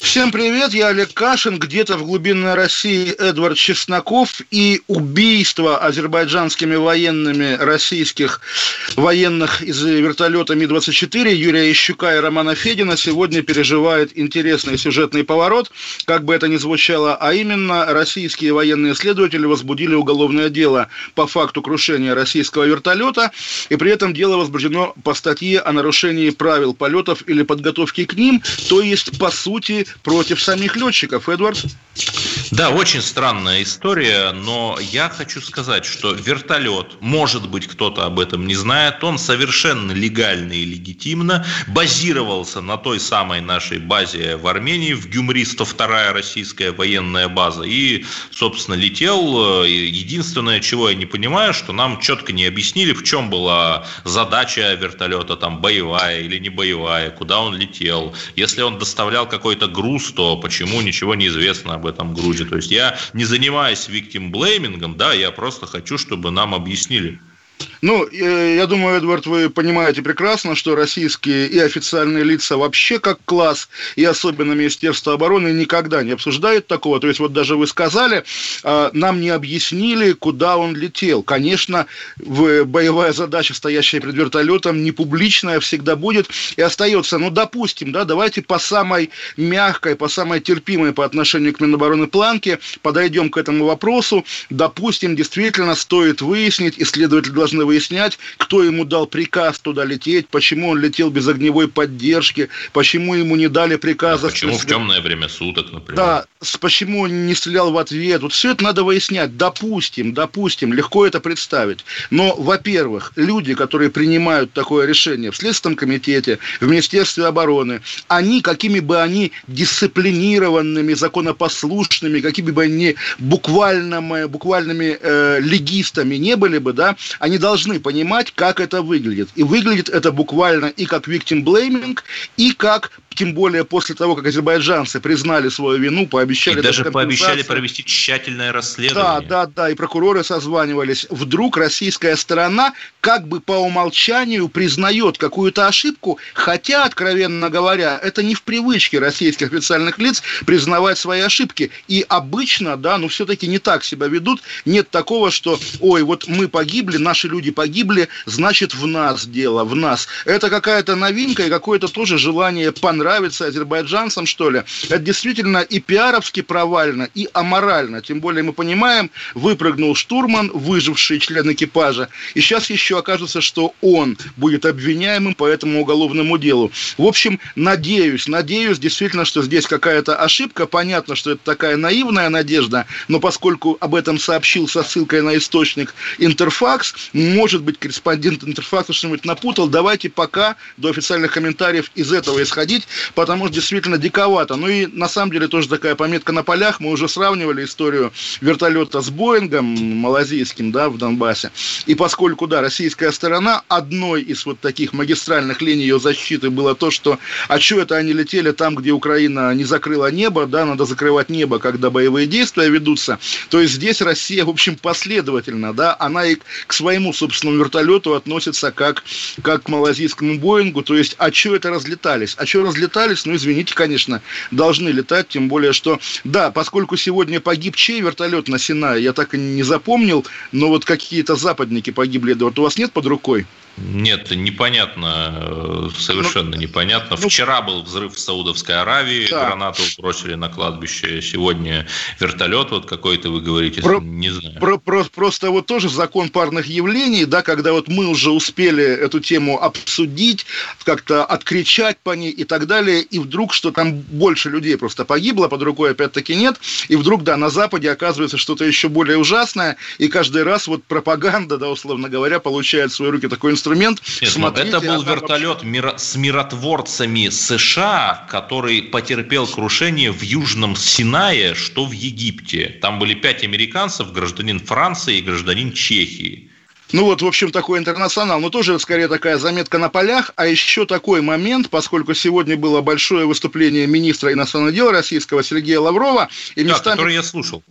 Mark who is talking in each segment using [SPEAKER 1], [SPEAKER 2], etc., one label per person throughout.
[SPEAKER 1] Всем привет, я Олег Кашин, где-то в глубинной России Эдвард Чесноков и убийство азербайджанскими военными российских военных из вертолета Ми-24. Юрия Ищука и Романа Федина сегодня переживает интересный сюжетный поворот, как бы это ни звучало, а именно российские военные следователи возбудили уголовное дело по факту крушения российского вертолета, и при этом дело возбуждено по статье о нарушении правил полетов или подготовки к ним, то есть, по сути, против самих летчиков. Эдвард?
[SPEAKER 2] Да, очень странная история, но я хочу сказать, что вертолет, может быть, кто-то об этом не знает, он совершенно легально и легитимно базировался на той самой нашей базе в Армении, в Гюмри, 102-я российская военная база, и, собственно, летел. Единственное, чего я не понимаю, что нам четко не объяснили, в чем была задача вертолета, там, боевая или не боевая, куда он летел. Если он доставлял какой-то груз, то почему ничего не известно об этом грузе. То есть я не занимаюсь victim blaming, да, я просто хочу, чтобы нам объяснили.
[SPEAKER 1] Ну, э, я думаю, Эдвард, вы понимаете прекрасно, что российские и официальные лица вообще как класс, и особенно Министерство обороны, никогда не обсуждают такого. То есть, вот даже вы сказали, а, нам не объяснили, куда он летел. Конечно, боевая задача, стоящая перед вертолетом, не публичная всегда будет и остается. Ну, допустим, да, давайте по самой мягкой, по самой терпимой по отношению к Минобороны планке подойдем к этому вопросу. Допустим, действительно стоит выяснить, исследователи должны выяснять, кто ему дал приказ туда лететь, почему он летел без огневой поддержки, почему ему не дали приказа.
[SPEAKER 2] А почему в темное время суток, например?
[SPEAKER 1] Да, почему он не стрелял в ответ. Вот все это надо выяснять. Допустим, допустим, легко это представить. Но, во-первых, люди, которые принимают такое решение в Следственном комитете, в Министерстве обороны, они, какими бы они дисциплинированными, законопослушными, какими бы они буквальными, буквальными э, легистами не были бы, да, они должны понимать, как это выглядит. И выглядит это буквально и как victim blaming, и как тем более после того, как азербайджанцы признали свою вину, пообещали...
[SPEAKER 2] И даже пообещали провести тщательное расследование.
[SPEAKER 1] Да, да, да, и прокуроры созванивались. Вдруг российская сторона как бы по умолчанию признает какую-то ошибку, хотя, откровенно говоря, это не в привычке российских официальных лиц признавать свои ошибки. И обычно, да, ну все-таки не так себя ведут. Нет такого, что, ой, вот мы погибли, наши люди погибли, значит в нас дело, в нас. Это какая-то новинка и какое-то тоже желание понравиться нравится азербайджанцам, что ли. Это действительно и пиаровски провально, и аморально. Тем более мы понимаем, выпрыгнул штурман, выживший член экипажа, и сейчас еще окажется, что он будет обвиняемым по этому уголовному делу. В общем, надеюсь, надеюсь действительно, что здесь какая-то ошибка. Понятно, что это такая наивная надежда, но поскольку об этом сообщил со ссылкой на источник Интерфакс, может быть, корреспондент Интерфакса что-нибудь напутал. Давайте пока до официальных комментариев из этого исходить потому что действительно диковато. Ну и на самом деле тоже такая пометка на полях. Мы уже сравнивали историю вертолета с Боингом малазийским, да, в Донбассе. И поскольку, да, российская сторона, одной из вот таких магистральных линий ее защиты было то, что, а что это они летели там, где Украина не закрыла небо, да, надо закрывать небо, когда боевые действия ведутся. То есть здесь Россия, в общем, последовательно, да, она и к своему собственному вертолету относится как, как к малазийскому Боингу, то есть, а что это разлетались? А что разлетались? Летались, ну, извините, конечно, должны летать, тем более, что, да, поскольку сегодня погиб чей вертолет на Синае, я так и не запомнил, но вот какие-то западники погибли, Эдуард, у вас нет под рукой?
[SPEAKER 2] Нет, непонятно, э, совершенно ну, непонятно. Ну, Вчера был взрыв в Саудовской Аравии, да. гранату бросили на кладбище. Сегодня вертолет вот какой-то, вы говорите, про, не знаю.
[SPEAKER 1] Про, про, просто вот тоже закон парных явлений, да, когда вот мы уже успели эту тему обсудить, как-то откричать по ней и так далее, и вдруг, что там больше людей просто погибло, под рукой опять-таки нет, и вдруг, да, на Западе оказывается что-то еще более ужасное, и каждый раз вот пропаганда, да, условно говоря, получает в свои руки такой инструмент, инструмент.
[SPEAKER 2] Нет, ну, Смотрите, это был вертолет вообще... с миротворцами США, который потерпел крушение в Южном Синае, что в Египте. Там были пять американцев, гражданин Франции и гражданин Чехии.
[SPEAKER 1] Ну вот, в общем, такой интернационал. Но тоже скорее такая заметка на полях. А еще такой момент, поскольку сегодня было большое выступление министра иностранных дел российского Сергея Лаврова.
[SPEAKER 2] И местами... Да, который я слушал.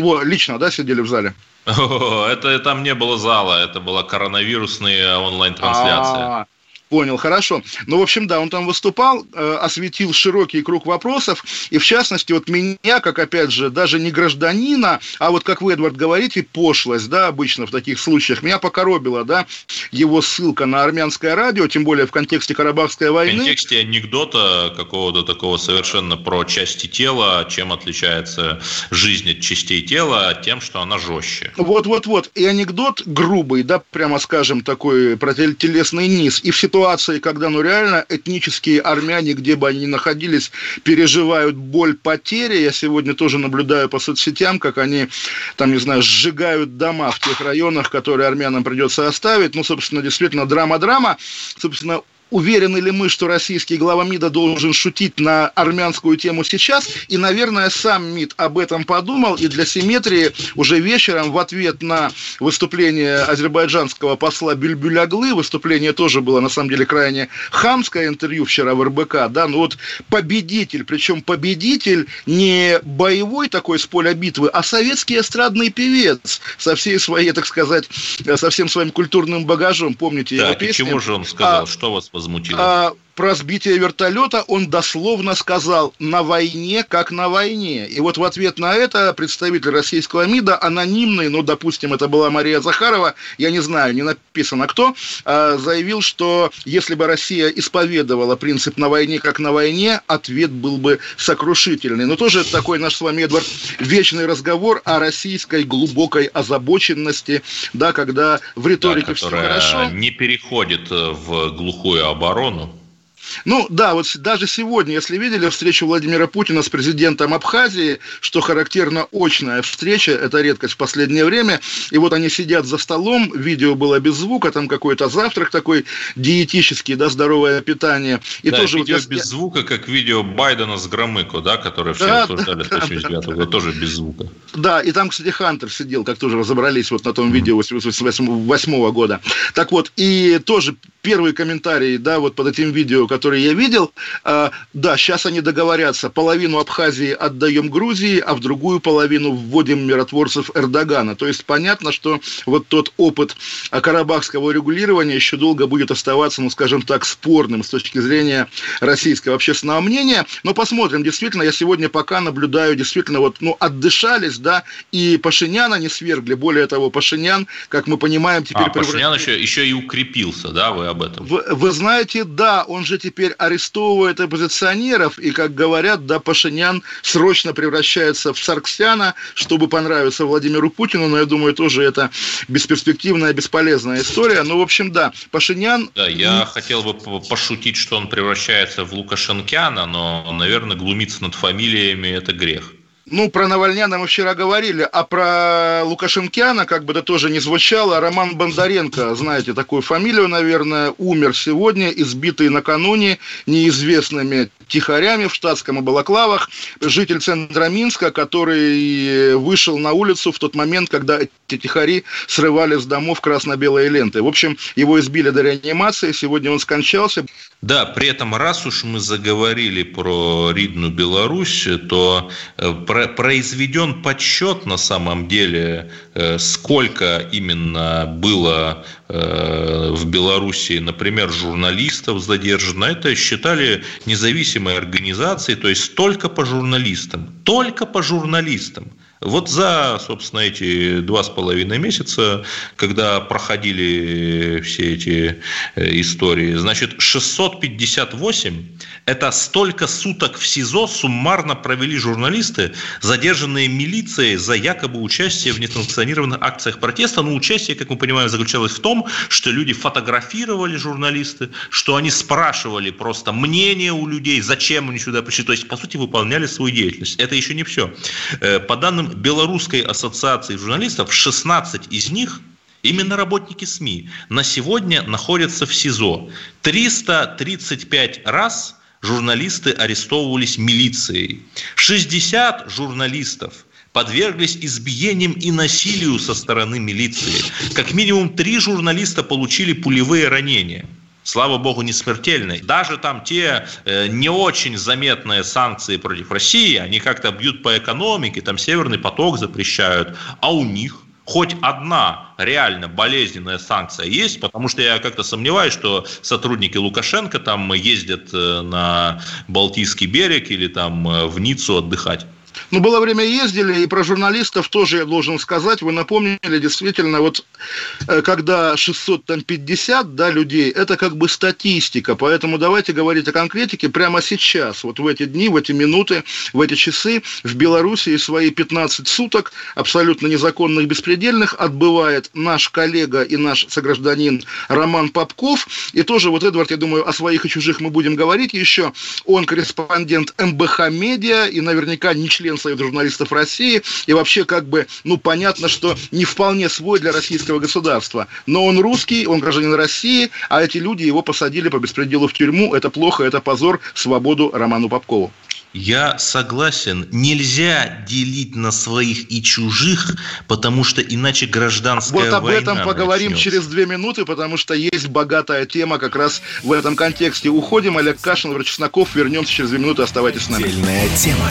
[SPEAKER 1] О, лично, да, сидели в зале?
[SPEAKER 2] О, это там не было зала, это была коронавирусная онлайн-трансляция. А-а-а.
[SPEAKER 1] Понял, хорошо. Ну, в общем, да, он там выступал, э, осветил широкий круг вопросов, и в частности, вот меня, как, опять же, даже не гражданина, а вот, как вы, Эдвард, говорите, пошлость, да, обычно в таких случаях, меня покоробила, да, его ссылка на армянское радио, тем более в контексте Карабахской войны. В
[SPEAKER 2] контексте анекдота какого-то такого совершенно про части тела, чем отличается жизнь от частей тела, тем, что она жестче.
[SPEAKER 1] Вот-вот-вот, и анекдот грубый, да, прямо скажем, такой про телесный низ, и все ситуации, когда, ну, реально этнические армяне, где бы они ни находились, переживают боль потери. Я сегодня тоже наблюдаю по соцсетям, как они, там, не знаю, сжигают дома в тех районах, которые армянам придется оставить. Ну, собственно, действительно, драма-драма. Собственно, уверены ли мы, что российский глава МИДа должен шутить на армянскую тему сейчас. И, наверное, сам МИД об этом подумал. И для симметрии уже вечером в ответ на выступление азербайджанского посла Бюльбюляглы, выступление тоже было, на самом деле, крайне хамское интервью вчера в РБК, да, ну вот победитель, причем победитель не боевой такой с поля битвы, а советский эстрадный певец со всей своей, так сказать, со всем своим культурным багажом, помните
[SPEAKER 2] да, его песни? почему же он сказал, а, что вас возмутило? А,
[SPEAKER 1] про сбитие вертолета он дословно сказал «на войне, как на войне». И вот в ответ на это представитель российского МИДа, анонимный, ну, допустим, это была Мария Захарова, я не знаю, не написано кто, а, заявил, что если бы Россия исповедовала принцип «на войне, как на войне», ответ был бы сокрушительный. Но тоже такой наш с вами, Эдвард, вечный разговор о российской глубокой озабоченности, да, когда в риторике да,
[SPEAKER 2] все хорошо. не переходит в глухую оборону.
[SPEAKER 1] Ну да, вот даже сегодня, если видели встречу Владимира Путина с президентом Абхазии, что характерно очная встреча, это редкость в последнее время, и вот они сидят за столом, видео было без звука, там какой-то завтрак такой диетический, да, здоровое питание.
[SPEAKER 2] И да, тоже видео вот я... без звука, как видео Байдена с Громыко, да, которое все да, обсуждали да, с 2009 года, тоже без звука.
[SPEAKER 1] Да, и там, кстати, Хантер сидел, как тоже разобрались вот на том видео 88 года. Так вот, и тоже первый комментарий, да, вот под этим видео, которые я видел, э, да, сейчас они договорятся, половину Абхазии отдаем Грузии, а в другую половину вводим миротворцев Эрдогана. То есть понятно, что вот тот опыт карабахского регулирования еще долго будет оставаться, ну, скажем так, спорным с точки зрения российского общественного мнения. Но посмотрим, действительно, я сегодня пока наблюдаю, действительно, вот, ну, отдышались, да, и Пашиняна не свергли. Более того, Пашинян, как мы понимаем, теперь... А,
[SPEAKER 2] Пашинян еще, еще и укрепился, да, вы об этом?
[SPEAKER 1] Вы, вы знаете, да, он же теперь арестовывает оппозиционеров, и, как говорят, да, Пашинян срочно превращается в Сарксяна, чтобы понравиться Владимиру Путину, но я думаю, тоже это бесперспективная, бесполезная история. Ну, в общем, да, Пашинян...
[SPEAKER 2] Да, я хотел бы пошутить, что он превращается в Лукашенкяна, но, наверное, глумиться над фамилиями – это грех.
[SPEAKER 1] Ну, про Навальняна мы вчера говорили, а про Лукашенкяна, как бы это тоже не звучало, Роман Бондаренко, знаете такую фамилию, наверное, умер сегодня, избитый накануне неизвестными тихарями в штатском и балаклавах, житель центра Минска, который вышел на улицу в тот момент, когда эти тихари срывали с домов красно-белые ленты. В общем, его избили до реанимации, сегодня он скончался.
[SPEAKER 2] Да, при этом, раз уж мы заговорили про Ридну Беларусь, то э, произведен подсчет на самом деле, э, сколько именно было э, в Беларуси, например, журналистов задержано. Это считали независимые организации, то есть только по журналистам. Только по журналистам. Вот за, собственно, эти два с половиной месяца, когда проходили все эти э, истории, значит, 658 – это столько суток в СИЗО суммарно провели журналисты, задержанные милицией за якобы участие в несанкционированных акциях протеста. Но участие, как мы понимаем, заключалось в том, что люди фотографировали журналисты, что они спрашивали просто мнение у людей, зачем они сюда пришли. То есть, по сути, выполняли свою деятельность. Это еще не все. Э, по данным Белорусской ассоциации журналистов 16 из них Именно работники СМИ на сегодня находятся в СИЗО. 335 раз журналисты арестовывались милицией. 60 журналистов подверглись избиениям и насилию со стороны милиции. Как минимум три журналиста получили пулевые ранения слава богу, не смертельные. Даже там те э, не очень заметные санкции против России, они как-то бьют по экономике, там Северный поток запрещают, а у них хоть одна реально болезненная санкция есть, потому что я как-то сомневаюсь, что сотрудники Лукашенко там ездят э, на Балтийский берег или там э, в Ниццу отдыхать.
[SPEAKER 1] Ну, было время ездили, и про журналистов тоже я должен сказать. Вы напомнили, действительно, вот э, когда 650 да, людей, это как бы статистика. Поэтому давайте говорить о конкретике прямо сейчас, вот в эти дни, в эти минуты, в эти часы в Беларуси свои 15 суток абсолютно незаконных, беспредельных отбывает наш коллега и наш согражданин Роман Попков. И тоже вот, Эдвард, я думаю, о своих и чужих мы будем говорить еще. Он корреспондент МБХ Медиа и наверняка не член член Союза журналистов России, и вообще как бы, ну, понятно, что не вполне свой для российского государства. Но он русский, он гражданин России, а эти люди его посадили по беспределу в тюрьму. Это плохо, это позор, свободу Роману Попкову.
[SPEAKER 2] Я согласен, нельзя делить на своих и чужих, потому что иначе гражданская
[SPEAKER 1] война
[SPEAKER 2] Вот об
[SPEAKER 1] этом поговорим начнется. через две минуты, потому что есть богатая тема как раз в этом контексте. Уходим, Олег Кашин, Владимир Чесноков, вернемся через две минуты, оставайтесь с нами.
[SPEAKER 3] Отдельная тема.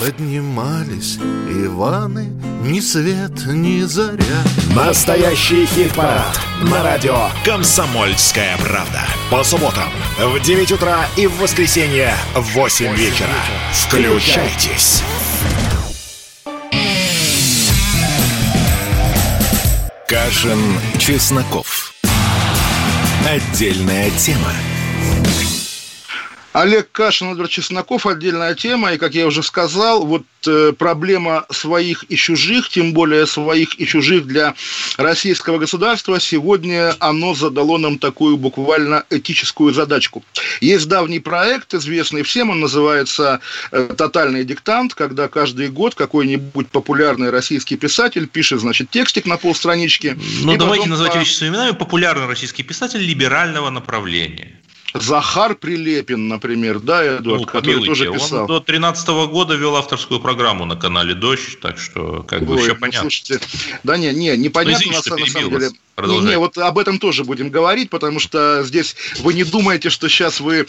[SPEAKER 4] Поднимались Иваны, ни свет, ни заря.
[SPEAKER 3] Настоящий хит-парад на радио «Комсомольская правда». По субботам в 9 утра и в воскресенье в 8 вечера. Включайтесь. Кашин, Чесноков. Отдельная тема.
[SPEAKER 1] Олег Кашин, Эдвард Чесноков, отдельная тема. И, как я уже сказал, вот э, проблема своих и чужих, тем более своих и чужих для российского государства, сегодня оно задало нам такую буквально этическую задачку. Есть давний проект, известный всем, он называется э, «Тотальный диктант», когда каждый год какой-нибудь популярный российский писатель пишет, значит, текстик на полстранички.
[SPEAKER 2] Ну, давайте называть по... вещи своими именами. Популярный российский писатель либерального направления.
[SPEAKER 1] Захар Прилепин, например, да, Эдуард, ну, который тоже писал.
[SPEAKER 2] Он до 13 года вел авторскую программу на канале «Дождь», так что как бы Ой, все ну, понятно. Слушайте,
[SPEAKER 1] да не, не, непонятно ну, извините, на, на самом деле. Вас. Не, не, вот об этом тоже будем говорить, потому что здесь вы не думаете, что сейчас вы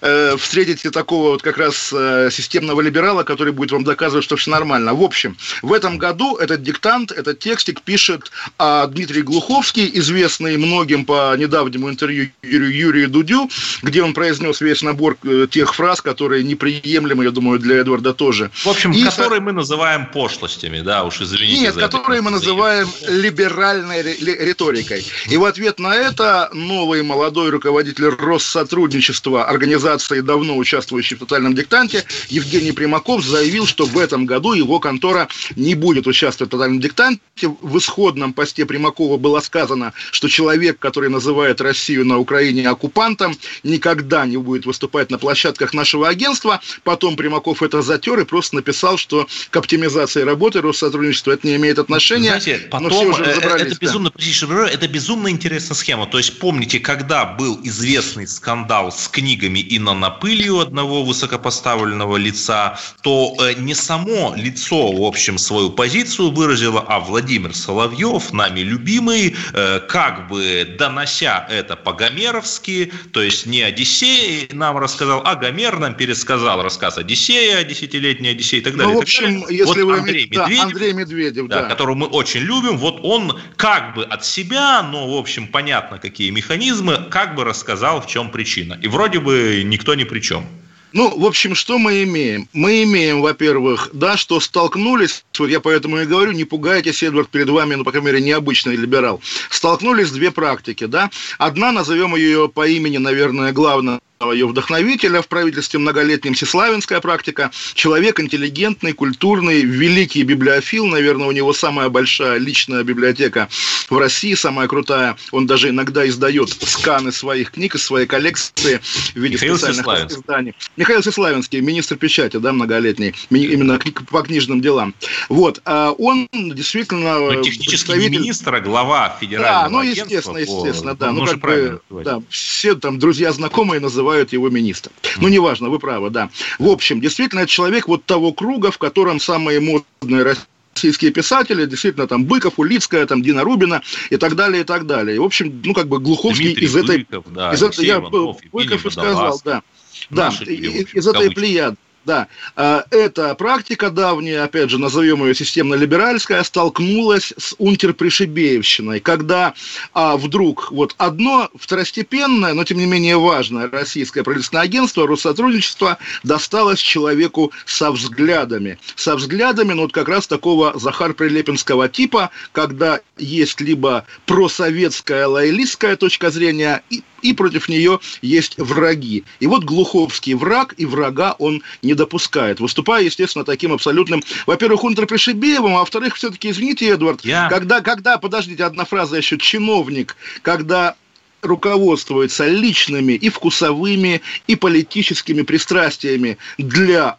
[SPEAKER 1] э, встретите такого вот как раз э, системного либерала, который будет вам доказывать, что все нормально. В общем, в этом году этот диктант, этот текстик пишет а, Дмитрий Глуховский, известный многим по недавнему интервью Юрию, Юрию Дудю, где он произнес весь набор э, тех фраз, которые неприемлемы, я думаю, для Эдварда тоже.
[SPEAKER 2] В общем, И которые мы называем пошлостями, да, уж извините.
[SPEAKER 1] Нет, которые мы называем либеральной риторикой риторикой. И в ответ на это новый молодой руководитель Россотрудничества, организации, давно участвующей в тотальном диктанте, Евгений Примаков заявил, что в этом году его контора не будет участвовать в тотальном диктанте. В исходном посте Примакова было сказано, что человек, который называет Россию на Украине оккупантом, никогда не будет выступать на площадках нашего агентства. Потом Примаков это затер и просто написал, что к оптимизации работы Россотрудничества это не имеет отношения.
[SPEAKER 2] Знаете, потом уже э, это безумно да это безумно интересная схема. То есть помните, когда был известный скандал с книгами и нанопылью одного высокопоставленного лица, то э, не само лицо, в общем, свою позицию выразило, а Владимир Соловьев, нами любимый, э, как бы донося это по-гомеровски, то есть не Одиссей нам рассказал, а Гомер нам пересказал рассказ Одиссея, десятилетний Одиссей и так далее.
[SPEAKER 1] Ну, в общем, если вот вы... Андрей Медведев, да, Андрей Медведев
[SPEAKER 2] да, да. которого мы очень любим, вот он как бы от себя себя, но, в общем, понятно, какие механизмы, как бы рассказал, в чем причина. И вроде бы никто ни при чем.
[SPEAKER 1] Ну, в общем, что мы имеем? Мы имеем, во-первых, да, что столкнулись, вот я поэтому и говорю, не пугайтесь, Эдвард, перед вами, ну, по крайней мере, необычный либерал. Столкнулись две практики, да. Одна, назовем ее по имени, наверное, главного ее вдохновителя в правительстве многолетнем всеславянская практика. Человек интеллигентный, культурный, великий библиофил, наверное, у него самая большая личная библиотека в России, самая крутая. Он даже иногда издает сканы своих книг из своей коллекции в виде Михаил специальных изданий. Михаил Сеславинский, министр печати, да, многолетний, именно по книжным делам. Вот, а он действительно...
[SPEAKER 2] Но ну, технически не министр, а глава федерального
[SPEAKER 1] Да, ну, естественно, естественно, да. Ну, как бы, да, все там друзья, знакомые называют его министром. Ну, неважно, вы правы, да. В общем, действительно, это человек вот того круга, в котором самые модные российские писатели, действительно, там, Быков, Улицкая, там, Дина Рубина и так далее, и так далее. В общем, ну, как бы Глуховский
[SPEAKER 2] Дмитрий
[SPEAKER 1] из этой...
[SPEAKER 2] Быков, да,
[SPEAKER 1] из этой, я Иванов, Быков и сказал, да. Да, из этой плеяды. Да, а, эта практика давняя, опять же, назовем ее системно-либеральская, столкнулась с унтерпришибеевщиной, когда а, вдруг вот одно второстепенное, но тем не менее важное российское правительственное агентство, Россотрудничество, досталось человеку со взглядами. Со взглядами, ну вот как раз такого Захар Прилепинского типа, когда есть либо просоветская лоялистская точка зрения, и и против нее есть враги. И вот Глуховский враг, и врага он не допускает, выступая, естественно, таким абсолютным, во-первых, унтерпришибеевым, а во-вторых, все-таки, извините, Эдвард, Я... когда, когда, подождите, одна фраза еще, чиновник, когда руководствуется личными и вкусовыми, и политическими пристрастиями для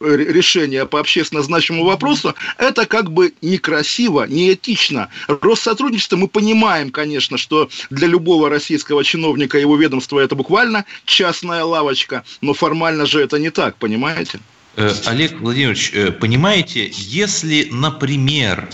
[SPEAKER 1] решения по общественно значимому вопросу, это как бы некрасиво, неэтично. Россотрудничество мы понимаем, конечно, что для любого российского чиновника его ведомства это буквально частная лавочка, но формально же это не так, понимаете?
[SPEAKER 2] Э, Олег Владимирович, э, понимаете, если, например,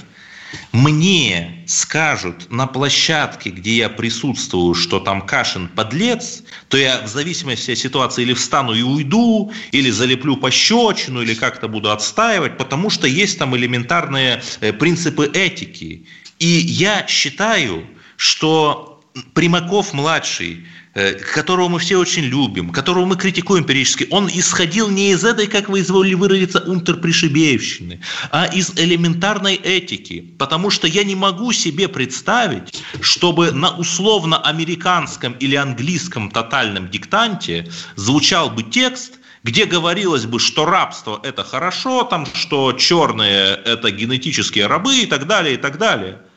[SPEAKER 2] мне скажут на площадке, где я присутствую, что там Кашин подлец, то я в зависимости от ситуации или встану и уйду, или залеплю пощечину, или как-то буду отстаивать, потому что есть там элементарные э, принципы этики. И я считаю, что Примаков-младший Э, которого мы все очень любим, которого мы критикуем периодически, он исходил не из этой, как вы изволили выразиться, унтерпришибеевщины, а из элементарной этики. Потому что я не могу себе представить, чтобы на условно-американском или английском тотальном диктанте звучал бы текст, где говорилось бы, что рабство это хорошо, там, что черные это генетические рабы и так далее, и так далее –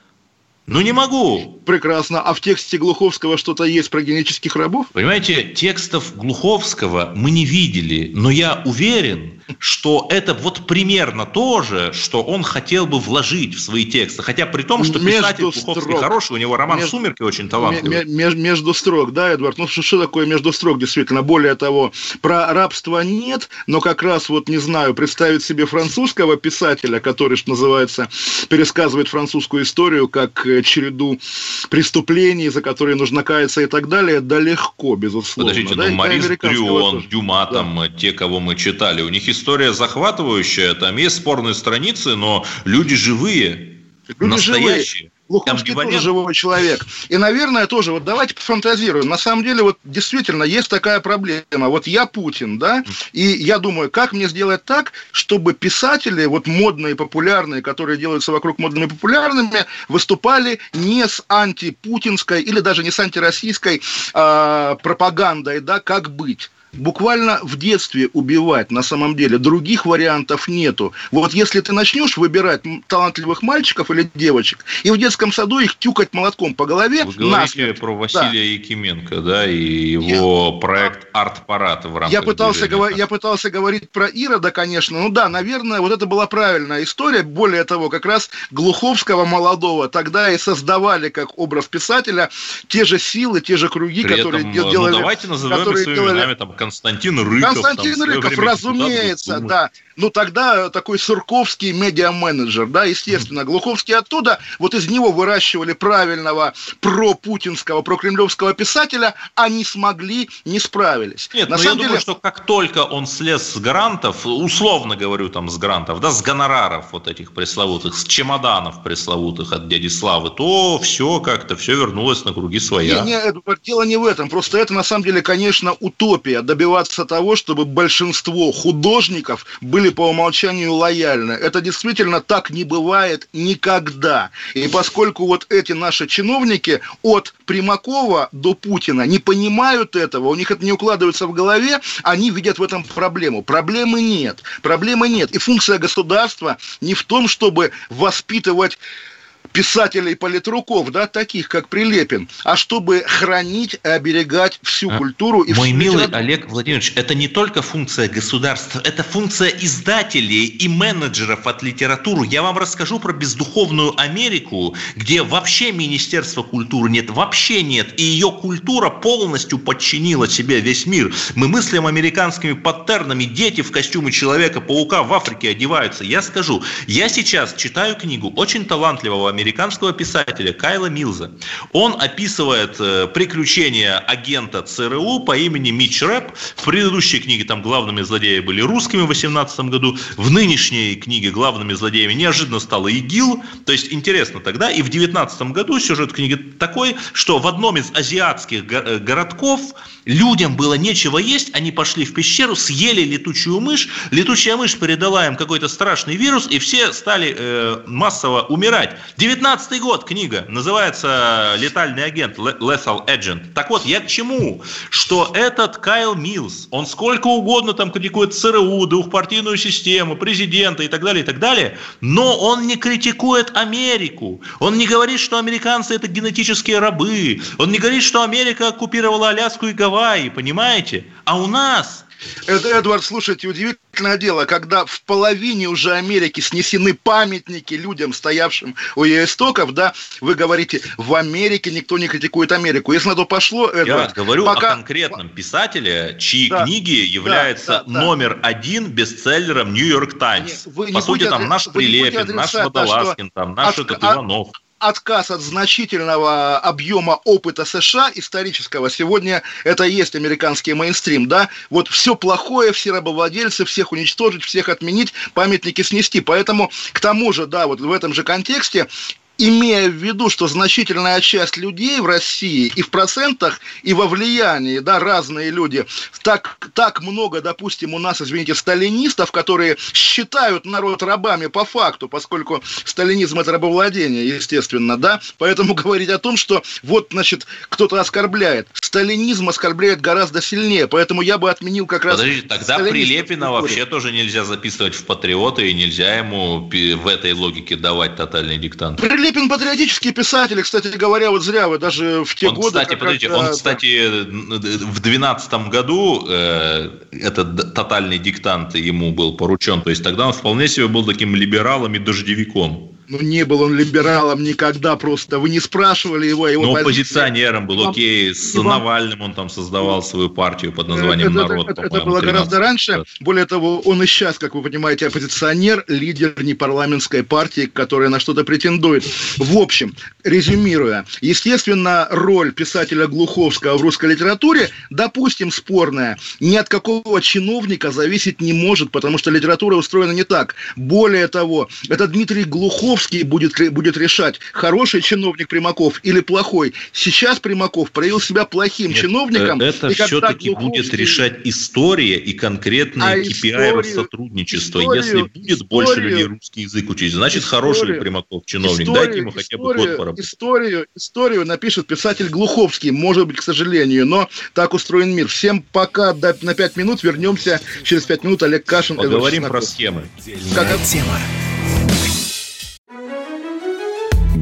[SPEAKER 2] ну не могу.
[SPEAKER 1] Прекрасно. А в тексте Глуховского что-то есть про генетических рабов?
[SPEAKER 2] Понимаете, текстов Глуховского мы не видели, но я уверен, что это вот примерно то же, что он хотел бы вложить в свои тексты. Хотя при том, что между писатель Глуховский строк. хороший, у него роман между, «Сумерки» очень талантливый.
[SPEAKER 1] Меж, между строк, да, Эдвард? Ну, что, что такое между строк, действительно? Более того, про рабство нет, но как раз, вот не знаю, представить себе французского писателя, который, что называется, пересказывает французскую историю как э, череду преступлений, за которые нужно каяться и так далее, да легко, безусловно.
[SPEAKER 2] Подождите, да, ну, Марис Дрюон, Дюма, да. там, те, кого мы читали, у них история захватывающая, там есть спорные страницы, но люди живые, люди настоящие. Живые.
[SPEAKER 1] Луховский тоже живой человек. И, наверное, тоже, вот давайте пофантазируем. На самом деле, вот действительно есть такая проблема. Вот я Путин, да, и я думаю, как мне сделать так, чтобы писатели, вот модные, популярные, которые делаются вокруг модными и популярными, выступали не с антипутинской или даже не с антироссийской э, пропагандой, да, как быть буквально в детстве убивать на самом деле. Других вариантов нету. Вот если ты начнешь выбирать талантливых мальчиков или девочек, и в детском саду их тюкать молотком по голове...
[SPEAKER 2] Вы говорите насмерть. про Василия да. Якименко, да, и его я... проект «Арт-парад» в рамках
[SPEAKER 1] я пытался, говор... я пытался говорить про Ирода, конечно. Ну да, наверное, вот это была правильная история. Более того, как раз Глуховского молодого тогда и создавали как образ писателя те же силы, те же круги,
[SPEAKER 2] При
[SPEAKER 1] которые
[SPEAKER 2] этом, ну,
[SPEAKER 1] делали...
[SPEAKER 2] Ну, давайте назовем своими делали... именами, там, Константин Рыков.
[SPEAKER 1] Константин там, Рыков, разумеется, да. Ну, тогда такой сурковский медиа-менеджер, да, естественно. Глуховский оттуда, вот из него выращивали правильного про-путинского, про-кремлевского писателя, а не смогли, не справились.
[SPEAKER 2] Нет, На но я деле... думаю, что как только он слез с грантов, условно говорю там с грантов, да, с гонораров вот этих пресловутых, с чемоданов пресловутых от дяди Славы, то все как-то, все вернулось на круги своя.
[SPEAKER 1] Не, не, дело не в этом, просто это на самом деле, конечно, утопия добиваться того, чтобы большинство художников были были по умолчанию лояльны. Это действительно так не бывает никогда. И поскольку вот эти наши чиновники от Примакова до Путина не понимают этого, у них это не укладывается в голове, они видят в этом проблему. Проблемы нет. Проблемы нет. И функция государства не в том, чтобы воспитывать писателей политруков, да, таких как Прилепин, а чтобы хранить и оберегать всю а, культуру.
[SPEAKER 2] И Мой милый литературу. Олег Владимирович, это не только функция государства, это функция издателей и менеджеров от литературы. Я вам расскажу про бездуховную Америку, где вообще Министерства культуры нет, вообще нет, и ее культура полностью подчинила себе весь мир. Мы мыслим американскими паттернами, дети в костюме Человека-паука в Африке одеваются. Я скажу, я сейчас читаю книгу очень талантливого американского писателя Кайла Милза. Он описывает э, приключения агента ЦРУ по имени Митч Рэп. В предыдущей книге там главными злодеями были русскими в 18 году. В нынешней книге главными злодеями неожиданно стало ИГИЛ. То есть интересно тогда. И в 19 году сюжет книги такой, что в одном из азиатских э, городков людям было нечего есть, они пошли в пещеру, съели летучую мышь, летучая мышь передала им какой-то страшный вирус, и все стали э, массово умирать. 19 год книга, называется «Летальный агент», Lethal Agent. Так вот, я к чему? Что этот Кайл Милс, он сколько угодно там критикует ЦРУ, двухпартийную систему, президента и так далее, и так далее, но он не критикует Америку. Он не говорит, что американцы это генетические рабы. Он не говорит, что Америка оккупировала Аляску и Гавайи, понимаете? А у нас
[SPEAKER 1] это, Эдвард, слушайте, удивительное дело, когда в половине уже Америки снесены памятники людям, стоявшим у ее истоков, да, вы говорите, в Америке никто не критикует Америку. Если на то пошло,
[SPEAKER 2] Эдвард... Я говорю пока... о конкретном писателе, чьи да, книги являются да, да, номер один бестселлером Нью-Йорк Таймс. По сути, там наш Прилепин, наш Водолазкин, там наш от, этот Иванов
[SPEAKER 1] отказ от значительного объема опыта США исторического. Сегодня это и есть американский мейнстрим, да? Вот все плохое, все рабовладельцы, всех уничтожить, всех отменить, памятники снести. Поэтому, к тому же, да, вот в этом же контексте имея в виду, что значительная часть людей в России и в процентах, и во влиянии, да, разные люди, так, так много, допустим, у нас, извините, сталинистов, которые считают народ рабами по факту, поскольку сталинизм – это рабовладение, естественно, да, поэтому говорить о том, что вот, значит, кто-то оскорбляет. Сталинизм оскорбляет гораздо сильнее, поэтому я бы отменил как раз...
[SPEAKER 2] Подождите, тогда Прилепина вообще тоже нельзя записывать в патриоты, и нельзя ему в этой логике давать тотальный диктант.
[SPEAKER 1] Прилепин патриотический писатель, кстати говоря, вот зря вы даже в те
[SPEAKER 2] он,
[SPEAKER 1] годы...
[SPEAKER 2] Кстати, подождите, он, кстати, в 12 году э, этот тотальный диктант ему был поручен, то есть тогда он вполне себе был таким либералом и дождевиком.
[SPEAKER 1] Ну, не был он либералом никогда просто. Вы не спрашивали его. его
[SPEAKER 2] Но позиции. оппозиционером был, окей. С вам... Навальным он там создавал свою партию под названием это, «Народ».
[SPEAKER 1] Это, это было гораздо раньше. Более того, он и сейчас, как вы понимаете, оппозиционер, лидер непарламентской партии, которая на что-то претендует. В общем, резюмируя, естественно, роль писателя Глуховского в русской литературе, допустим, спорная, ни от какого чиновника зависеть не может, потому что литература устроена не так. Более того, это Дмитрий Глухов Примаковский будет, будет решать, хороший чиновник Примаков или плохой. Сейчас Примаков проявил себя плохим Нет, чиновником.
[SPEAKER 2] Это все-таки Глуховский... будет решать история и конкретные а KPI сотрудничества. Историю, Если будет историю, больше людей русский язык учить, значит историю, хороший Примаков чиновник. Историю, Дайте ему хотя бы год поработать.
[SPEAKER 1] Историю, историю напишет писатель Глуховский, может быть, к сожалению, но так устроен мир. Всем пока на пять минут. Вернемся через пять минут. Олег Кашин.
[SPEAKER 2] Поговорим про схемы.
[SPEAKER 3] Как... Тема.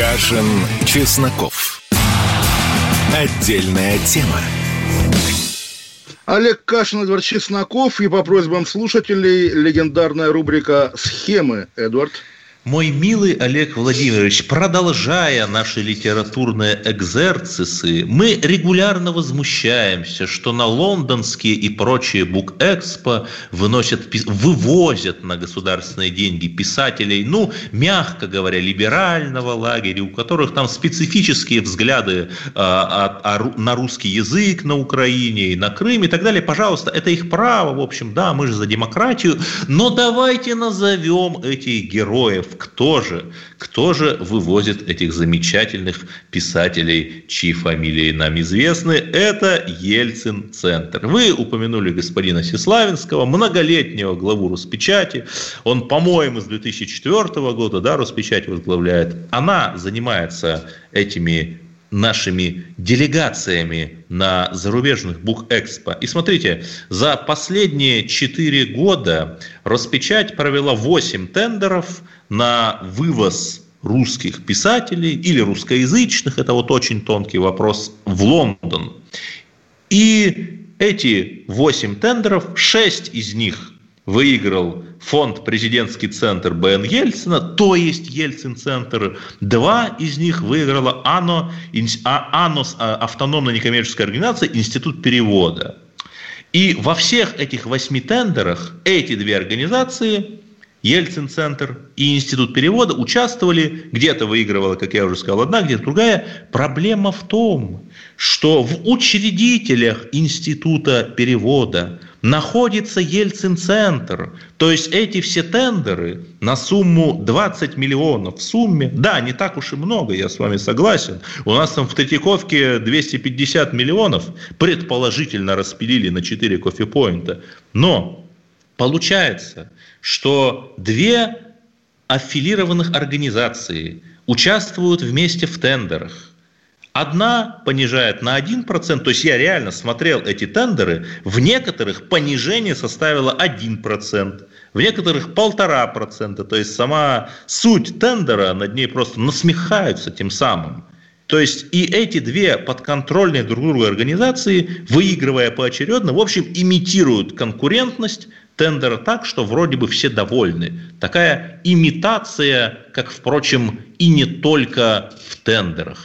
[SPEAKER 3] Кашин, Чесноков. Отдельная тема.
[SPEAKER 1] Олег Кашин, Эдвард Чесноков. И по просьбам слушателей легендарная рубрика «Схемы». Эдвард.
[SPEAKER 2] Мой милый Олег Владимирович, продолжая наши литературные экзерцисы, мы регулярно возмущаемся, что на лондонские и прочие бук-экспо выносят, вывозят на государственные деньги писателей, ну, мягко говоря, либерального лагеря, у которых там специфические взгляды а, а, а, на русский язык на Украине и на Крыме и так далее. Пожалуйста, это их право, в общем, да, мы же за демократию, но давайте назовем этих героев кто же, кто же вывозит этих замечательных писателей, чьи фамилии нам известны? Это Ельцин-центр. Вы упомянули господина Сеславинского, многолетнего главу Роспечати. Он, по-моему, с 2004 года да, Роспечать возглавляет. Она занимается этими нашими делегациями на зарубежных бук-экспо. И смотрите, за последние 4 года Роспечать провела 8 тендеров на вывоз русских писателей или русскоязычных, это вот очень тонкий вопрос, в Лондон. И эти 8 тендеров, 6 из них выиграл фонд «Президентский центр» БН Ельцина, то есть Ельцин-центр. Два из них выиграла АНО, а, АНОС, а, автономная некоммерческая организация, Институт перевода. И во всех этих восьми тендерах эти две организации Ельцин-центр и Институт перевода участвовали, где-то выигрывала, как я уже сказал, одна, где-то другая. Проблема в том, что в учредителях Института перевода находится Ельцин-центр. То есть эти все тендеры на сумму 20 миллионов в сумме, да, не так уж и много, я с вами согласен. У нас там в Третьяковке 250 миллионов предположительно распилили на 4 кофепоинта. Но получается, что две аффилированных организации участвуют вместе в тендерах. Одна понижает на 1%, то есть я реально смотрел эти тендеры, в некоторых понижение составило 1%, в некоторых 1,5%, то есть сама суть тендера, над ней просто насмехаются тем самым. То есть и эти две подконтрольные друг другу организации, выигрывая поочередно, в общем, имитируют конкурентность тендера так, что вроде бы все довольны. Такая имитация, как, впрочем, и не только в тендерах.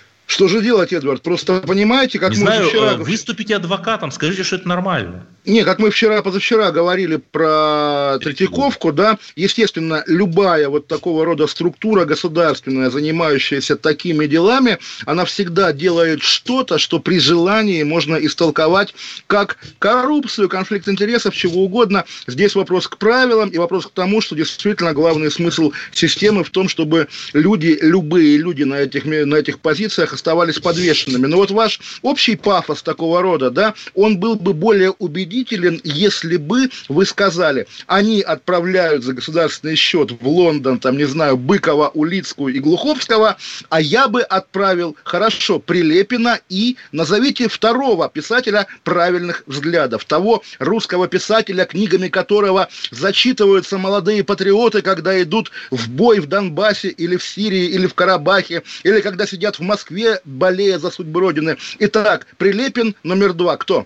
[SPEAKER 1] Что же делать, Эдвард? Просто понимаете, как
[SPEAKER 2] не
[SPEAKER 1] мы
[SPEAKER 2] знаю,
[SPEAKER 1] вчера...
[SPEAKER 2] Э, выступите адвокатом, скажите, что это нормально.
[SPEAKER 1] Не, как мы вчера, позавчера говорили про Третьяковку, да, естественно, любая вот такого рода структура государственная, занимающаяся такими делами, она всегда делает что-то, что при желании можно истолковать как коррупцию, конфликт интересов, чего угодно. Здесь вопрос к правилам и вопрос к тому, что действительно главный смысл системы в том, чтобы люди, любые люди на этих, на этих позициях оставались подвешенными. Но вот ваш общий пафос такого рода, да, он был бы более убедителен, если бы вы сказали, они отправляют за государственный счет в Лондон, там, не знаю, Быкова, Улицкую и Глуховского, а я бы отправил, хорошо, Прилепина и назовите второго писателя правильных взглядов, того русского писателя, книгами которого зачитываются молодые патриоты, когда идут в бой в Донбассе или в Сирии или в Карабахе, или когда сидят в Москве, болея за судьбу Родины. Итак, Прилепин номер два. Кто?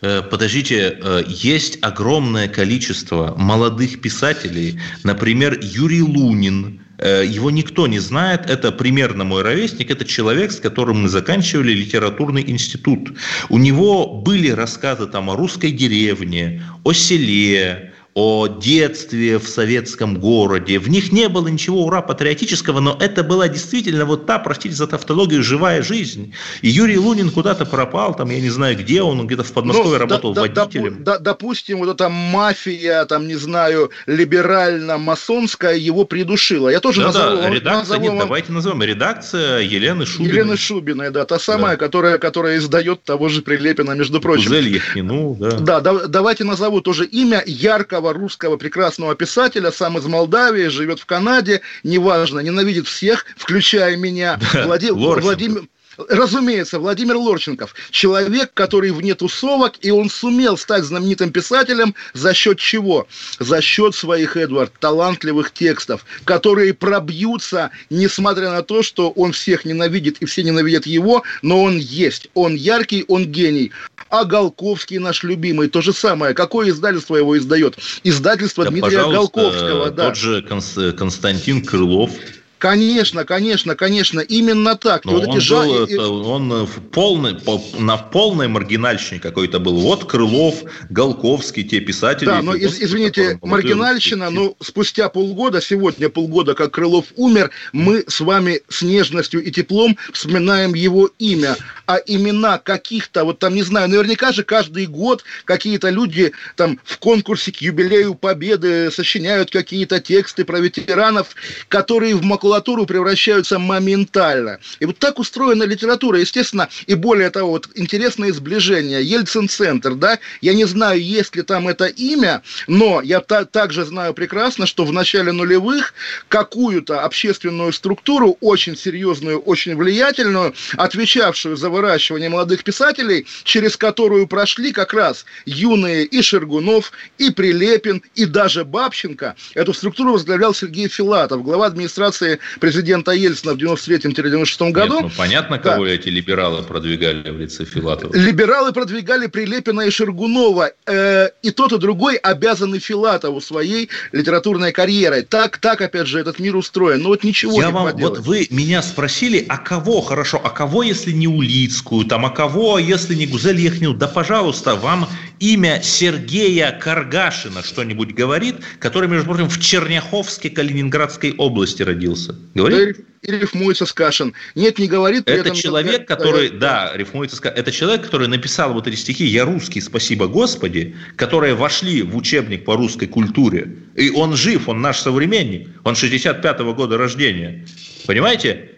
[SPEAKER 2] Э, подождите, э, есть огромное количество молодых писателей, например, Юрий Лунин, э, его никто не знает, это примерно мой ровесник, это человек, с которым мы заканчивали литературный институт. У него были рассказы там о русской деревне, о селе, о детстве в советском городе. В них не было ничего ура патриотического, но это была действительно вот та, простите за тавтологию, живая жизнь. И Юрий Лунин куда-то пропал, там, я не знаю, где он, где-то в Подмосковье ну, работал да, водителем.
[SPEAKER 1] Да, допустим, вот эта мафия, там, не знаю, либерально-масонская его придушила. Я тоже
[SPEAKER 2] да,
[SPEAKER 1] назову,
[SPEAKER 2] да, редакция, назову, нет, давайте назовем, редакция Елены Шубиной.
[SPEAKER 1] Елены Шубиной, да, та самая, да. Которая, которая издает того же Прилепина, между прочим.
[SPEAKER 2] Гузель Яхину, да.
[SPEAKER 1] Да, да, давайте назову тоже имя яркого великого русского прекрасного писателя, сам из Молдавии, живет в Канаде, неважно, ненавидит всех, включая меня. Да, Влади... Владимир, разумеется, Владимир Лорченков, человек, который вне тусовок, и он сумел стать знаменитым писателем за счет чего? За счет своих, Эдвард, талантливых текстов, которые пробьются, несмотря на то, что он всех ненавидит и все ненавидят его, но он есть, он яркий, он гений. А Голковский наш любимый, то же самое. Какое издательство его издает? Издательство да, Дмитрия Голковского.
[SPEAKER 2] Да. Тот же Константин Крылов.
[SPEAKER 1] Конечно, конечно, конечно, именно так.
[SPEAKER 2] Но вот он, эти был, это, он в полной, по, на полной маргинальщине какой-то был. Вот Крылов, Голковский, те писатели.
[SPEAKER 1] Да, но из, извините, маргинальщина, но спустя полгода, сегодня полгода, как Крылов умер, мы с вами с нежностью и теплом вспоминаем его имя. А имена каких-то, вот там, не знаю, наверняка же каждый год какие-то люди там в конкурсе к юбилею Победы сочиняют какие-то тексты про ветеранов, которые в макулатуре макулатуру превращаются моментально. И вот так устроена литература, естественно, и более того, вот интересное сближение. Ельцин-центр, да, я не знаю, есть ли там это имя, но я та также знаю прекрасно, что в начале нулевых какую-то общественную структуру, очень серьезную, очень влиятельную, отвечавшую за выращивание молодых писателей, через которую прошли как раз юные и Шергунов, и Прилепин, и даже Бабченко. Эту структуру возглавлял Сергей Филатов, глава администрации президента Ельцина в 93-96 году. Нет,
[SPEAKER 2] ну, понятно, кого да. эти либералы продвигали в лице Филатова.
[SPEAKER 1] Либералы продвигали Прилепина и Шергунова. Э, и тот, и другой обязаны Филатову своей литературной карьерой. Так, так, опять же, этот мир устроен. Но вот ничего
[SPEAKER 2] Я не вам, поделать. Вот вы меня спросили, а кого хорошо, а кого, если не Улицкую, там, а кого, если не Гузель Яхнил? Да, пожалуйста, вам имя Сергея Каргашина что-нибудь говорит, который, между прочим, в Черняховске Калининградской области родился рифмуется.
[SPEAKER 1] Говорит? Да, и рифмуется с Кашин. Нет, не говорит.
[SPEAKER 2] Это этом, человек, который, да, рифмуется с Это человек, который написал вот эти стихи «Я русский, спасибо Господи», которые вошли в учебник по русской культуре. И он жив, он наш современник. Он 65-го года рождения. Понимаете?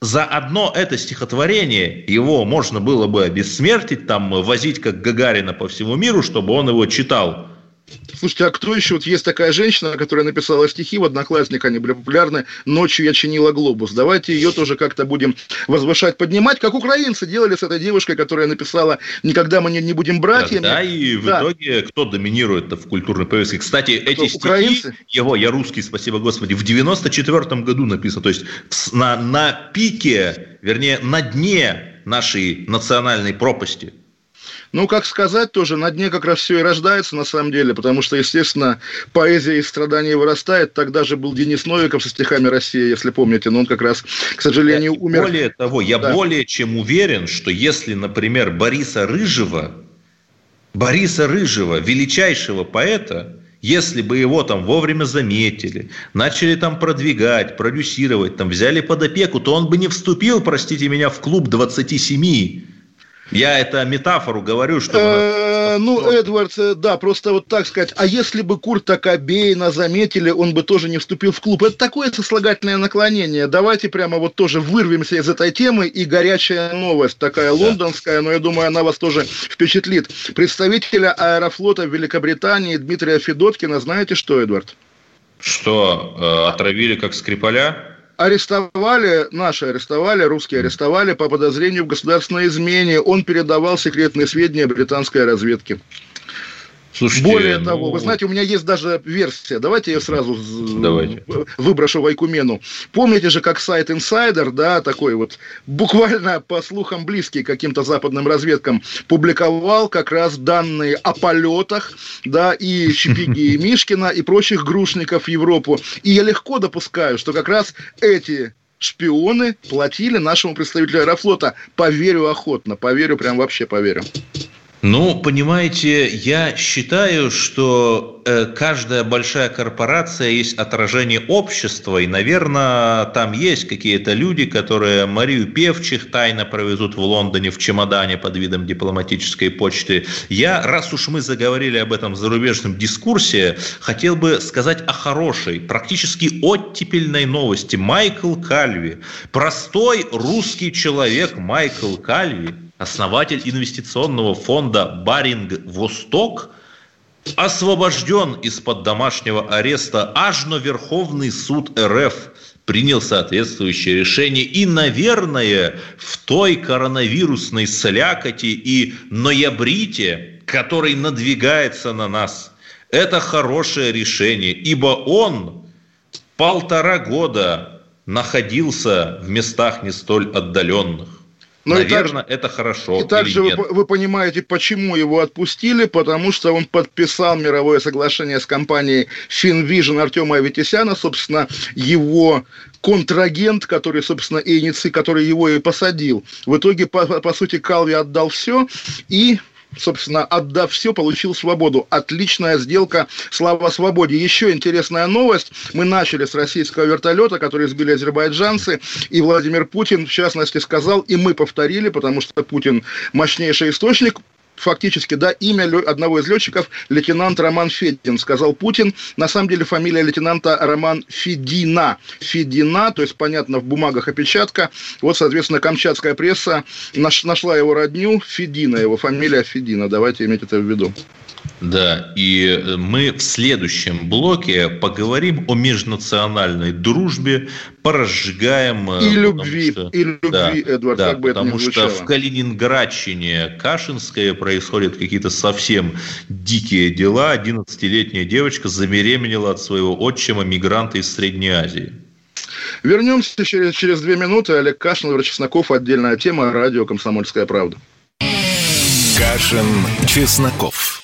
[SPEAKER 2] За одно это стихотворение его можно было бы обессмертить, там, возить как Гагарина по всему миру, чтобы он его читал
[SPEAKER 1] Слушайте, а кто еще? Вот есть такая женщина, которая написала стихи в «Одноклассниках», они были популярны. «Ночью я чинила глобус». Давайте ее тоже как-то будем возвышать, поднимать, как украинцы делали с этой девушкой, которая написала «Никогда мы не будем братьями».
[SPEAKER 2] Да, и в да. итоге кто доминирует в культурной повестке? Кстати, эти стихи, украинцы? его «Я русский, спасибо Господи», в 94 году написано, то есть на, на пике, вернее, на дне нашей национальной пропасти –
[SPEAKER 1] ну, как сказать тоже, на дне как раз все и рождается на самом деле, потому что, естественно, поэзия из страданий вырастает. Тогда же был Денис Новиков со стихами «Россия», если помните, но он как раз, к сожалению,
[SPEAKER 2] я,
[SPEAKER 1] умер.
[SPEAKER 2] Более того, я да. более чем уверен, что если, например, Бориса Рыжего, Бориса Рыжего, величайшего поэта, если бы его там вовремя заметили, начали там продвигать, продюсировать, там взяли под опеку, то он бы не вступил, простите меня, в клуб 27 я это метафору говорю, что...
[SPEAKER 1] Э, ну, Эдвард, э, да, просто вот так сказать. А если бы Курта Кобейна заметили, он бы тоже не вступил в клуб. Это такое сослагательное наклонение. Давайте прямо вот тоже вырвемся из этой темы. И горячая новость, такая лондонская, но я думаю, она вас тоже впечатлит. Представителя аэрофлота в Великобритании Дмитрия Федоткина, знаете что, Эдвард?
[SPEAKER 2] Что, э, отравили как Скрипаля?
[SPEAKER 1] Арестовали, наши арестовали, русские арестовали по подозрению в государственной измене. Он передавал секретные сведения британской разведки. Слушайте, Более ну... того, вы знаете, у меня есть даже версия. Давайте я сразу Давайте. выброшу в Айкумену. Помните же, как сайт Insider, да, такой вот, буквально по слухам близкий каким-то западным разведкам, публиковал как раз данные о полетах, да, и Чепиги и Мишкина, и прочих грушников в Европу. И я легко допускаю, что как раз эти шпионы платили нашему представителю Аэрофлота. Поверю охотно, поверю, прям вообще поверю.
[SPEAKER 2] Ну, понимаете, я считаю, что э, каждая большая корпорация есть отражение общества, и, наверное, там есть какие-то люди, которые Марию Певчих тайно провезут в Лондоне в чемодане под видом дипломатической почты. Я, раз уж мы заговорили об этом зарубежном дискурсе, хотел бы сказать о хорошей, практически оттепельной новости. Майкл Кальви, простой русский человек Майкл Кальви, основатель инвестиционного фонда «Баринг Восток», освобожден из-под домашнего ареста аж на Верховный суд РФ принял соответствующее решение. И, наверное, в той коронавирусной слякоти и ноябрите, который надвигается на нас, это хорошее решение, ибо он полтора года находился в местах не столь отдаленных. Но Наверное, и так, это хорошо.
[SPEAKER 1] И также вы, вы понимаете, почему его отпустили, потому что он подписал мировое соглашение с компанией FinVision Артема Аветисяна, собственно, его контрагент, который, собственно, и который его и посадил. В итоге, по, по сути, Калви отдал все и собственно, отдав все, получил свободу. Отличная сделка, слава свободе. Еще интересная новость. Мы начали с российского вертолета, который сбили азербайджанцы, и Владимир Путин, в частности, сказал, и мы повторили, потому что Путин мощнейший источник, фактически, да, имя одного из летчиков лейтенант Роман Федин, сказал Путин. На самом деле фамилия лейтенанта Роман Федина. Федина, то есть, понятно, в бумагах опечатка. Вот, соответственно, камчатская пресса нашла его родню, Федина, его фамилия Федина. Давайте иметь это в виду.
[SPEAKER 2] Да, и э, мы в следующем блоке поговорим о межнациональной дружбе, поразжигаем...
[SPEAKER 1] Э, и любви, что, и любви,
[SPEAKER 2] да, Эдвард, да, как бы потому это что в Калининградщине Кашинское происходят какие-то совсем дикие дела. 11-летняя девочка забеременела от своего отчима, мигранта из Средней Азии.
[SPEAKER 1] Вернемся через, через две минуты. Олег Кашин, Владимир Чесноков, отдельная тема, радио «Комсомольская правда».
[SPEAKER 3] Кашин, Чесноков.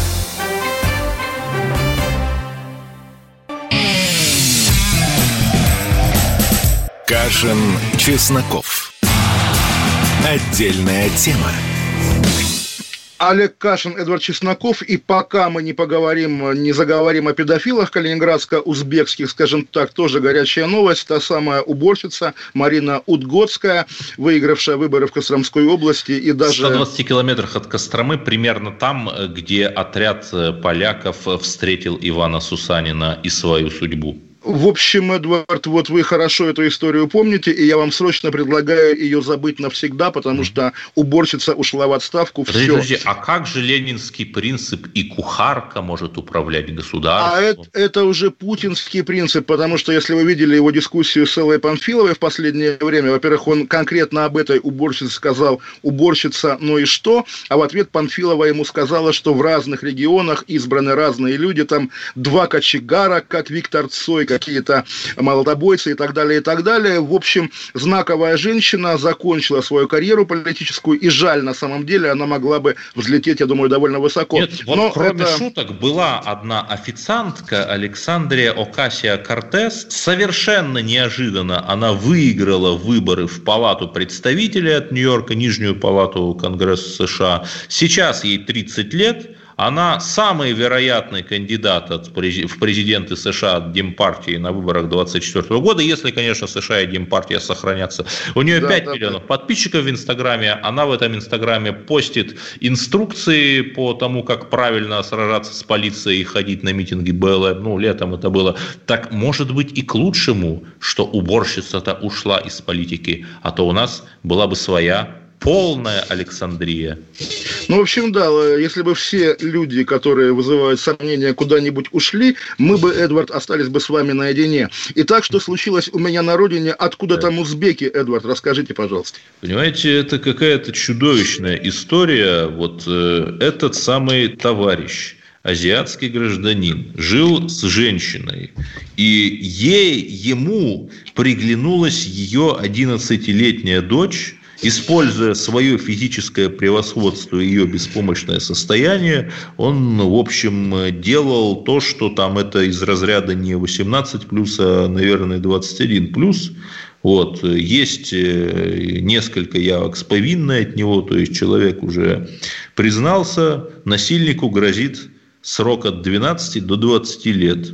[SPEAKER 3] Кашин, Чесноков. Отдельная тема.
[SPEAKER 1] Олег Кашин, Эдвард Чесноков. И пока мы не поговорим, не заговорим о педофилах калининградско-узбекских, скажем так, тоже горячая новость. Та самая уборщица Марина Удгодская, выигравшая выборы в Костромской области. И даже...
[SPEAKER 2] В 120 километрах от Костромы, примерно там, где отряд поляков встретил Ивана Сусанина и свою судьбу.
[SPEAKER 1] В общем, Эдвард, вот вы хорошо эту историю помните, и я вам срочно предлагаю ее забыть навсегда, потому что уборщица ушла в отставку.
[SPEAKER 2] Подожди, все. подожди, а как же ленинский принцип и кухарка может управлять государством? А
[SPEAKER 1] это, это уже путинский принцип, потому что если вы видели его дискуссию с Эллой Памфиловой в последнее время, во-первых, он конкретно об этой уборщице сказал «уборщица, ну и что?», а в ответ Памфилова ему сказала, что в разных регионах избраны разные люди, там два кочегара, как Виктор Цой, какие-то молотобойцы и так далее, и так далее. В общем, знаковая женщина закончила свою карьеру политическую, и жаль, на самом деле, она могла бы взлететь, я думаю, довольно высоко.
[SPEAKER 2] Нет, вот Но кроме это... шуток, была одна официантка, Александрия Окасия Кортес, совершенно неожиданно она выиграла выборы в Палату представителей от Нью-Йорка, Нижнюю Палату Конгресса США. Сейчас ей 30 лет, она самый вероятный кандидат от, в президенты США от Демпартии на выборах 2024 года, если, конечно, США и Демпартия сохранятся. У нее да, 5 да, миллионов да. подписчиков в Инстаграме, она в этом Инстаграме постит инструкции по тому, как правильно сражаться с полицией и ходить на митинги БЛМ, ну, летом это было. Так, может быть, и к лучшему, что уборщица-то ушла из политики, а то у нас была бы своя полная Александрия.
[SPEAKER 1] Ну, в общем, да, если бы все люди, которые вызывают сомнения, куда-нибудь ушли, мы бы, Эдвард, остались бы с вами наедине. Итак, что случилось у меня на родине? Откуда да. там узбеки, Эдвард? Расскажите, пожалуйста.
[SPEAKER 2] Понимаете, это какая-то чудовищная история. Вот э, этот самый товарищ, азиатский гражданин, жил с женщиной, и ей, ему приглянулась ее 11-летняя дочь, используя свое физическое превосходство и ее беспомощное состояние, он, в общем, делал то, что там это из разряда не 18 плюс, а, наверное, 21 плюс. Вот. Есть э, несколько явок с повинной от него, то есть человек уже признался, насильнику грозит срок от 12 до 20 лет.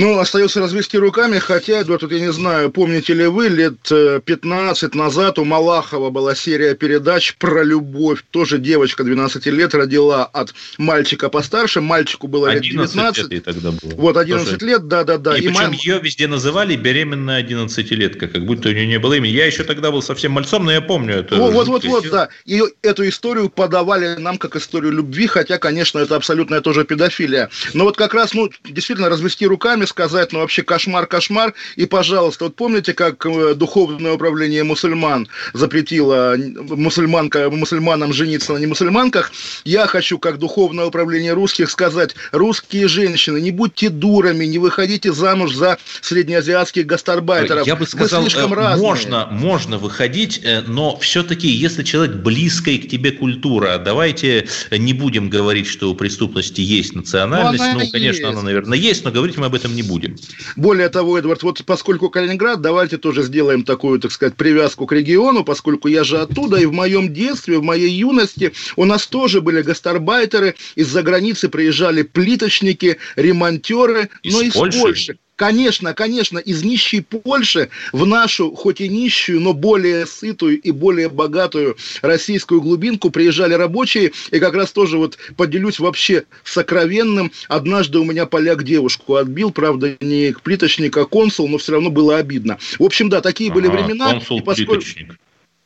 [SPEAKER 1] Ну, остается развести руками, хотя, Эдуард, тут я не знаю, помните ли вы, лет 15 назад у Малахова была серия передач про любовь. Тоже девочка 12 лет родила от мальчика постарше, мальчику было лет 19.
[SPEAKER 2] лет тогда было.
[SPEAKER 1] Вот, 11 Тоже. лет, да-да-да.
[SPEAKER 2] И, и причем мам... ее везде называли беременная 11-летка, как будто у нее не было имени. Я еще тогда был совсем мальцом, но я помню это.
[SPEAKER 1] Вот-вот-вот, да. И эту историю подавали нам как историю любви, хотя, конечно, это абсолютная тоже педофилия. Но вот как раз, ну, действительно, развести руками, сказать, ну, вообще кошмар, кошмар. И, пожалуйста, вот помните, как э, духовное управление мусульман запретило мусульманка, мусульманам жениться на немусульманках? Я хочу, как духовное управление русских, сказать, русские женщины, не будьте дурами, не выходите замуж за среднеазиатских гастарбайтеров.
[SPEAKER 2] Я бы сказал, э, можно, можно выходить, э, но все-таки, если человек близкой к тебе культура, давайте не будем говорить, что у преступности есть национальность. Ну, ну конечно, есть. она, наверное, есть, но говорить мы об этом не будем.
[SPEAKER 1] Более того, Эдвард, вот поскольку Калининград, давайте тоже сделаем такую, так сказать, привязку к региону, поскольку я же оттуда, и в моем детстве, в моей юности у нас тоже были гастарбайтеры, из-за границы приезжали плиточники, ремонтеры, из но из Польши. Польши. Конечно, конечно, из нищей Польши в нашу, хоть и нищую, но более сытую и более богатую российскую глубинку приезжали рабочие. И как раз тоже вот поделюсь вообще сокровенным. Однажды у меня поляк девушку отбил, правда, не плиточник, а консул, но все равно было обидно. В общем, да, такие ага, были времена.
[SPEAKER 2] Консул, и поскольку...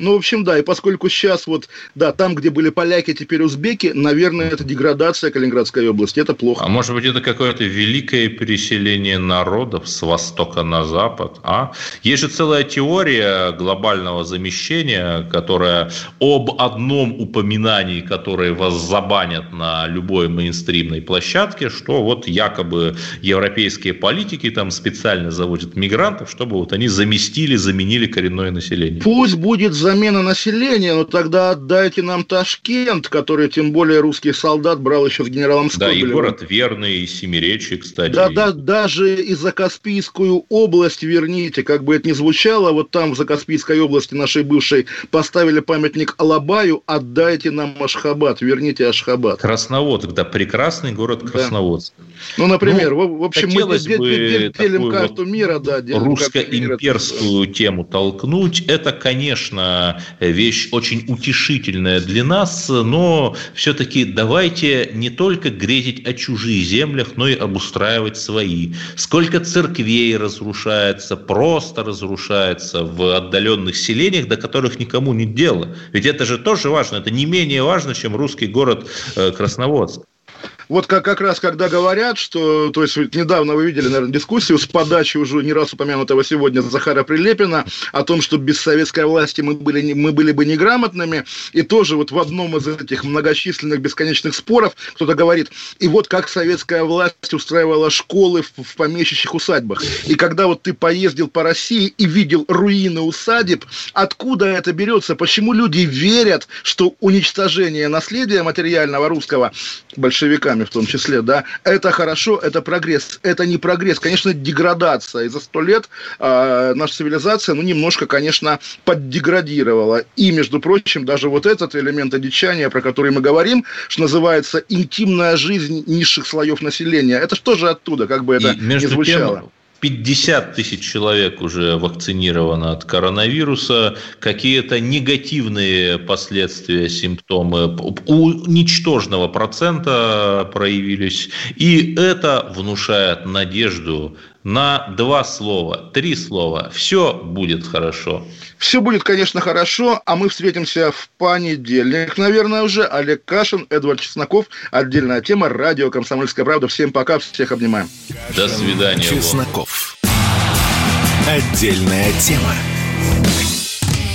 [SPEAKER 1] Ну, в общем, да, и поскольку сейчас вот, да, там, где были поляки, теперь узбеки, наверное, это деградация Калининградской области, это плохо.
[SPEAKER 2] А может быть, это какое-то великое переселение народов с востока на запад, а? Есть же целая теория глобального замещения, которая об одном упоминании, которое вас забанят на любой мейнстримной площадке, что вот якобы европейские политики там специально заводят мигрантов, чтобы вот они заместили, заменили коренное население.
[SPEAKER 1] Пусть будет замена населения, но тогда отдайте нам Ташкент, который, тем более, русский солдат брал еще с генералом
[SPEAKER 2] Скобелевым. Да, и город Верный, и Семиречи, кстати.
[SPEAKER 1] Да, да, даже и за Каспийскую область верните, как бы это ни звучало, вот там, в Закаспийской области нашей бывшей, поставили памятник Алабаю, отдайте нам Ашхабад, верните Ашхабад.
[SPEAKER 2] Красноводск, да, прекрасный город Красноводск. Да.
[SPEAKER 1] Ну, например, ну, в общем, мы делим, делим карту
[SPEAKER 2] вот мира, да, русско-имперскую тему толкнуть, это, конечно, вещь очень утешительная для нас, но все-таки давайте не только грезить о чужих землях, но и обустраивать свои. Сколько церквей разрушается, просто разрушается в отдаленных селениях, до которых никому не дела. Ведь это же тоже важно, это не менее важно, чем русский город э, Красноводск.
[SPEAKER 1] Вот как, как раз когда говорят, что, то есть недавно вы видели, наверное, дискуссию с подачи уже не раз упомянутого сегодня Захара Прилепина о том, что без советской власти мы были, мы были бы неграмотными, и тоже вот в одном из этих многочисленных бесконечных споров кто-то говорит, и вот как советская власть устраивала школы в, в помещичьих усадьбах, и когда вот ты поездил по России и видел руины усадеб, откуда это берется, почему люди верят, что уничтожение наследия материального русского большевиками в том числе, да, это хорошо, это прогресс, это не прогресс, конечно, деградация. И за сто лет э, наша цивилизация, ну, немножко, конечно, поддеградировала. И, между прочим, даже вот этот элемент одичания, про который мы говорим, что называется интимная жизнь низших слоев населения, это же оттуда, как бы это и,
[SPEAKER 2] ни звучало. Тем 50 тысяч человек уже вакцинировано от коронавируса, какие-то негативные последствия, симптомы у ничтожного процента проявились, и это внушает надежду на два слова, три слова. Все будет хорошо.
[SPEAKER 1] Все будет, конечно, хорошо, а мы встретимся в понедельник, наверное, уже. Олег Кашин, Эдвард Чесноков. Отдельная тема. Радио «Комсомольская правда». Всем пока, всех обнимаем.
[SPEAKER 2] До свидания.
[SPEAKER 3] Чесноков. Отдельная тема.